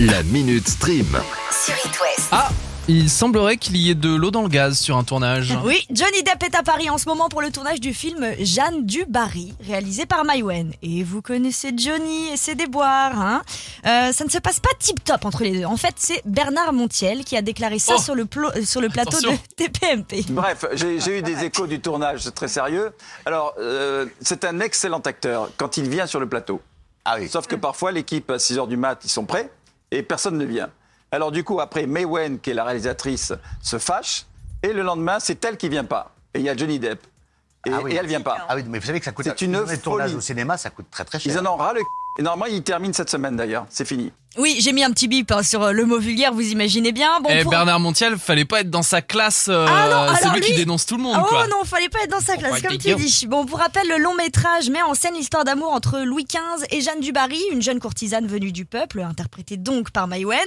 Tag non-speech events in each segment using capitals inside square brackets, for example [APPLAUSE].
La Minute Stream. sur It West. Ah, il semblerait qu'il y ait de l'eau dans le gaz sur un tournage. Oui, Johnny Depp est à Paris en ce moment pour le tournage du film Jeanne du Barry, réalisé par Maïwen. Et vous connaissez Johnny et ses déboires, hein Euh, Ça ne se passe pas tip-top entre les deux. En fait, c'est Bernard Montiel qui a déclaré ça Oh. sur, le plo- euh, sur le plateau Attention. de TPMP. Bref, j'ai j'ai eu des échos du tournage très sérieux. Alors, euh, c'est un excellent acteur quand il vient sur le plateau. Sauf que parfois, l'équipe à 6 h du mat, ils sont prêts et personne ne vient. Alors, du coup, après, May Wen, qui est la réalisatrice, se fâche. Et le lendemain, c'est elle qui vient pas. Et il y a Johnny Depp. Et, Ah oui. et elle vient pas. Ah oui, mais vous savez que ça coûte. C'est une les tournages folie. au cinéma, ça coûte très très cher. Ils en ont ras le. Et normalement, ils terminent cette semaine d'ailleurs. C'est fini. Oui, j'ai mis un petit bip hein, sur euh, le mot vulgaire, vous imaginez bien. Bon, Eh, pour- Bernard Montiel, fallait pas être dans sa classe. euh, Ah non, c'est alors lui qui lui- dénonce tout le monde, Oh quoi. non, fallait pas être dans sa classe, comme tu dis. Bon, pour rappel, le long métrage met en scène l'histoire d'amour entre Louis XV et Jeanne du Barry, une jeune courtisane venue du peuple, interprétée donc par Maïwen.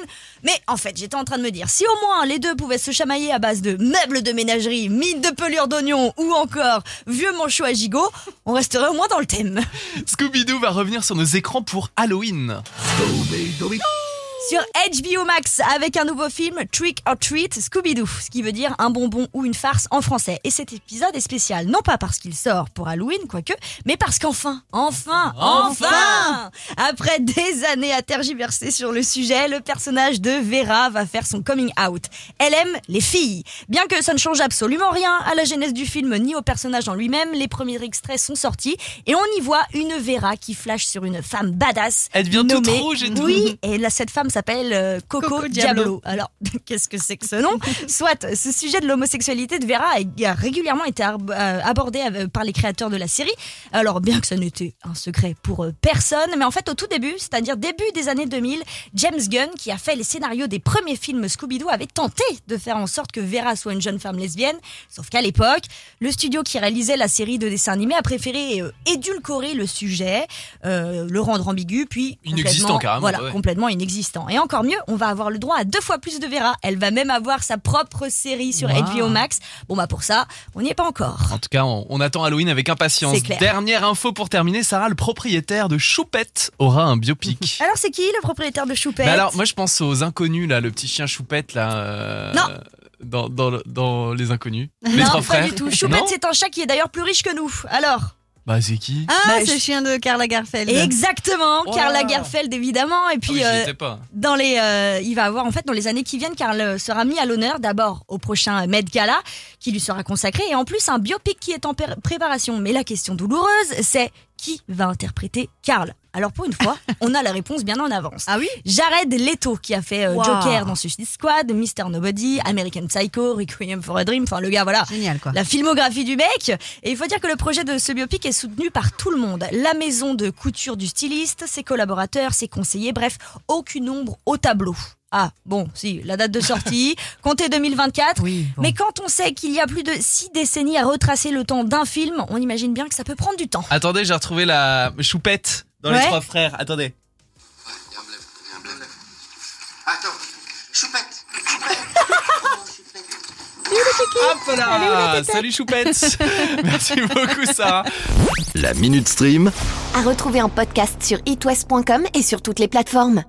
Mais en fait, j'étais en train de me dire, si au moins les deux pouvaient se chamailler à base de meubles de ménagerie, mine de pelure d'oignon ou encore vieux manchots à gigot, on resterait au moins dans le thème. Scooby-Doo va revenir sur nos écrans pour Halloween. Scooby-Dooby. Sur HBO Max avec un nouveau film Trick or Treat Scooby-Doo, ce qui veut dire un bonbon ou une farce en français. Et cet épisode est spécial, non pas parce qu'il sort pour Halloween, quoique, mais parce qu'enfin, enfin, enfin, après des années à tergiverser sur le sujet, le personnage de Vera va faire son coming out. Elle aime les filles. Bien que ça ne change absolument rien à la genèse du film ni au personnage en lui-même, les premiers extraits sont sortis et on y voit une Vera qui flash sur une femme badass. Elle devient toute nommée- rouge et tout. Oui, et là, cette femme s'appelle euh, Coco, Coco Diablo. Diablo. Alors, [LAUGHS] qu'est-ce que c'est que ce nom? Soit, ce sujet de l'homosexualité de Vera a, régulièrement été euh, abordé euh, par les créateurs de la série. Alors, bien que ça n'était un secret pour personne, mais en fait, au tout début, c'est-à-dire début des années 2000, James Gunn, qui a fait les scénarios des premiers films Scooby-Doo, avait tenté de faire en sorte que Vera soit une jeune femme lesbienne. Sauf qu'à l'époque, le studio qui réalisait la série de dessins animés a préféré euh, édulcorer le sujet, euh, le rendre ambigu, puis Inexistant, complètement- carrément, Voilà, ouais. complètement inexistant. Et encore mieux, on va avoir le droit à deux fois plus de Vera. Elle va même avoir sa propre série sur Wow. HBO Max. Bon bah pour ça, on n'y est pas encore. En tout cas, on, on attend Halloween avec impatience. Clair. Dernière info pour terminer, Sarah, le propriétaire de Choupette aura un biopic. [LAUGHS] Alors c'est qui le propriétaire de Choupette? Bah alors, moi je pense aux inconnus, là, le petit chien Choupette, là. euh, Non. Dans, dans, le- dans Les Inconnus. les [LAUGHS] non, trois pas frères. du tout. Choupette, c'est un chat qui est d'ailleurs plus riche que nous. Alors? Bah, c'est qui Ah, Bah, je- le chien de Karl Lagerfeld. Exactement, Oh Karl. Lagerfeld évidemment. Et Ah puis oui, j'y euh, pas. dans les, euh, il va avoir en fait dans les années qui viennent, Karl euh, sera mis à l'honneur d'abord au prochain Met Gala qui lui sera consacré et en plus un biopic qui est en préparation. Mais la question douloureuse, c'est qui va interpréter Karl? Alors pour une fois, [LAUGHS] on a la réponse bien en avance. Ah oui Jared Leto qui a fait euh, Wow. Joker dans Suicide Squad, Mr Nobody, American Psycho, Requiem for a Dream. Enfin le gars, voilà. Génial quoi. La filmographie du mec. Et il faut dire que le projet de ce biopic est soutenu par tout le monde. La maison de couture du styliste, ses collaborateurs, ses conseillers, bref, aucune ombre au tableau. Ah, bon, si, la date de sortie, [LAUGHS] comptez 2024. Oui, bon. Mais quand on sait qu'il y a plus de six décennies à retracer le temps d'un film, on imagine bien que ça peut prendre du temps. Attendez, j'ai retrouvé la Choupette dans Les. Trois Frères. Attendez. Lève. Attends, choupette, choupette. Choupette. Hop là Salut Choupette [LAUGHS] Merci beaucoup, Sarah. La Minute Stream. À retrouver en podcast sur itwest.com et sur toutes les plateformes.